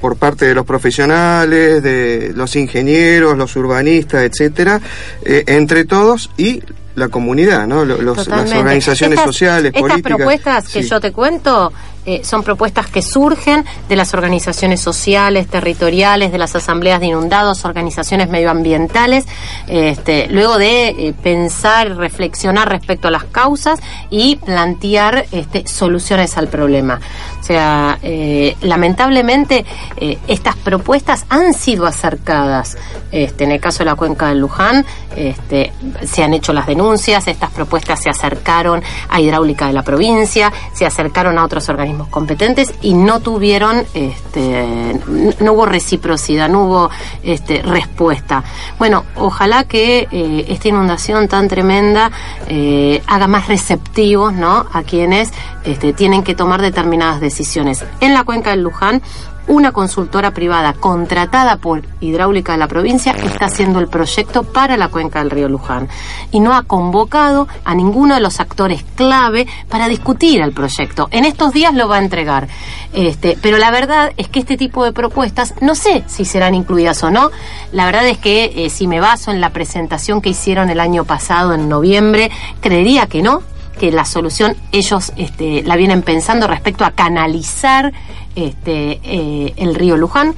por parte de los profesionales, de los ingenieros, los urbanistas, etcétera, eh, entre todos y la comunidad, ¿no? Los- las organizaciones Estas- sociales, estas políticas. propuestas que sí. yo te cuento eh, son propuestas que surgen de las organizaciones sociales, territoriales, de las asambleas de inundados, organizaciones medioambientales, este, luego de eh, pensar, reflexionar respecto a las causas y plantear este, soluciones al problema. O sea, eh, lamentablemente eh, estas propuestas han sido acercadas. Este, en el caso de la cuenca del Luján, se han hecho las denuncias, estas propuestas se acercaron a Hidráulica de la provincia, se acercaron a otros organismos competentes y no tuvieron, este, no hubo reciprocidad, no hubo este, respuesta. Bueno, ojalá que eh, esta inundación tan tremenda eh, haga más receptivos ¿no? a quienes este, tienen que tomar determinadas decisiones. En la cuenca del Luján, una consultora privada contratada por Hidráulica de la provincia está haciendo el proyecto para la cuenca del río Luján y no ha convocado a ninguno de los actores clave para discutir el proyecto. En estos días lo va a entregar. Este, pero la verdad es que este tipo de propuestas no sé si serán incluidas o no. La verdad es que eh, si me baso en la presentación que hicieron el año pasado en noviembre, creería que no, que la solución ellos este, la vienen pensando respecto a canalizar este, eh, el río Luján.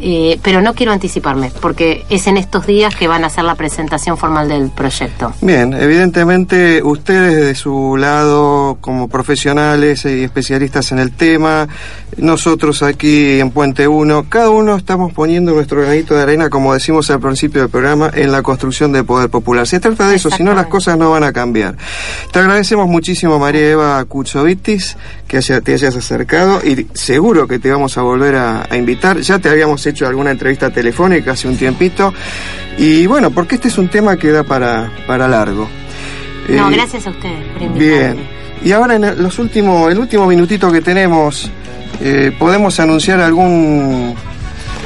Eh, pero no quiero anticiparme, porque es en estos días que van a hacer la presentación formal del proyecto. Bien, evidentemente ustedes de su lado como profesionales y especialistas en el tema, nosotros aquí en Puente 1, cada uno estamos poniendo nuestro granito de arena, como decimos al principio del programa, en la construcción del poder popular. Se trata de eso, si no las cosas no van a cambiar. Te agradecemos muchísimo María Eva Cuchovitis que haya- te hayas acercado y seguro que te vamos a volver a, a invitar. Ya te habíamos hecho alguna entrevista telefónica hace un tiempito y bueno, porque este es un tema que da para, para largo. No, Eh, gracias a ustedes por invitarme. Bien. Y ahora en el- los últimos, el último minutito que tenemos, eh, podemos anunciar algún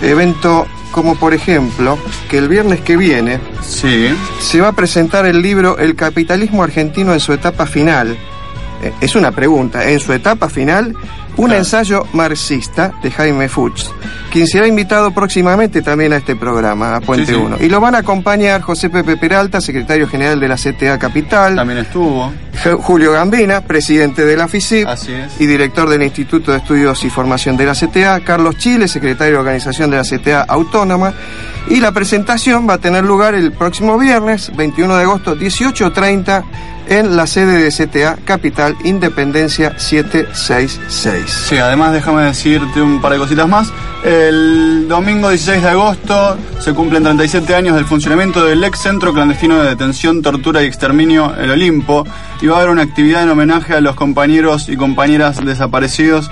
evento como por ejemplo que el viernes que viene se va a presentar el libro El capitalismo argentino en su etapa final. Eh, es una pregunta, en su etapa final, un ensayo marxista de Jaime Fuchs, quien será invitado próximamente también a este programa, a Puente Sí, sí. 1. Y lo van a acompañar José Pepe Peralta, secretario general de la CTA Capital. También estuvo. Ju- Julio Gambina, presidente de la FICIP Así es. y director del Instituto de Estudios y Formación de la CTA, Carlos Chile, secretario de organización de la CTA Autónoma, y la presentación va a tener lugar el próximo viernes, 21 de agosto, 18.30, en la sede de CTA Capital Independencia 766. Sí, además déjame decirte un par de cositas más. El domingo 16 de agosto se cumplen 37 años del funcionamiento del ex centro clandestino de detención, tortura y exterminio El Olimpo y va a haber una actividad en homenaje a los compañeros y compañeras desaparecidos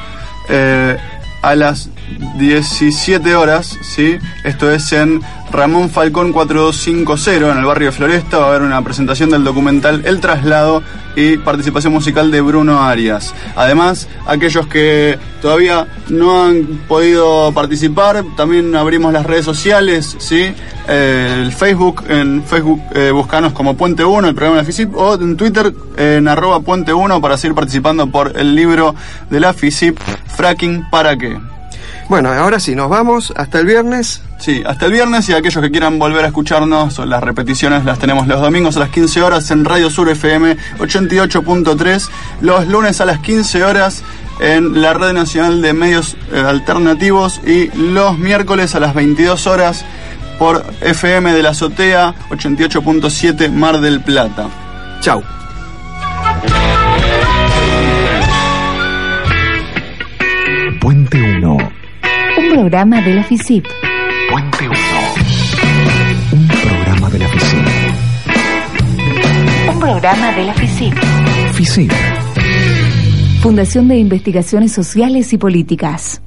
eh, a las 17 horas, ¿sí? Esto es en Ramón Falcón 4250 en el barrio de Floresta. Va a haber una presentación del documental El Traslado y participación musical de Bruno Arias. Además, aquellos que todavía no han podido participar, también abrimos las redes sociales, ¿sí? Eh, el Facebook, en Facebook eh, buscanos como Puente 1, el programa de la FISIP, o en Twitter en arroba Puente 1 para seguir participando por el libro de la FISIP, Fracking para qué. Bueno, ahora sí, nos vamos hasta el viernes. Sí, hasta el viernes y aquellos que quieran volver a escucharnos, las repeticiones las tenemos los domingos a las 15 horas en Radio Sur FM 88.3, los lunes a las 15 horas en la Red Nacional de Medios eh, Alternativos y los miércoles a las 22 horas por FM de la Azotea 88.7 Mar del Plata. Chau. Puente 1. Un programa de la FICIP. Puente 1. Un programa de la FICIP. Un programa de la FICIP. FICIP. Fundación de Investigaciones Sociales y Políticas.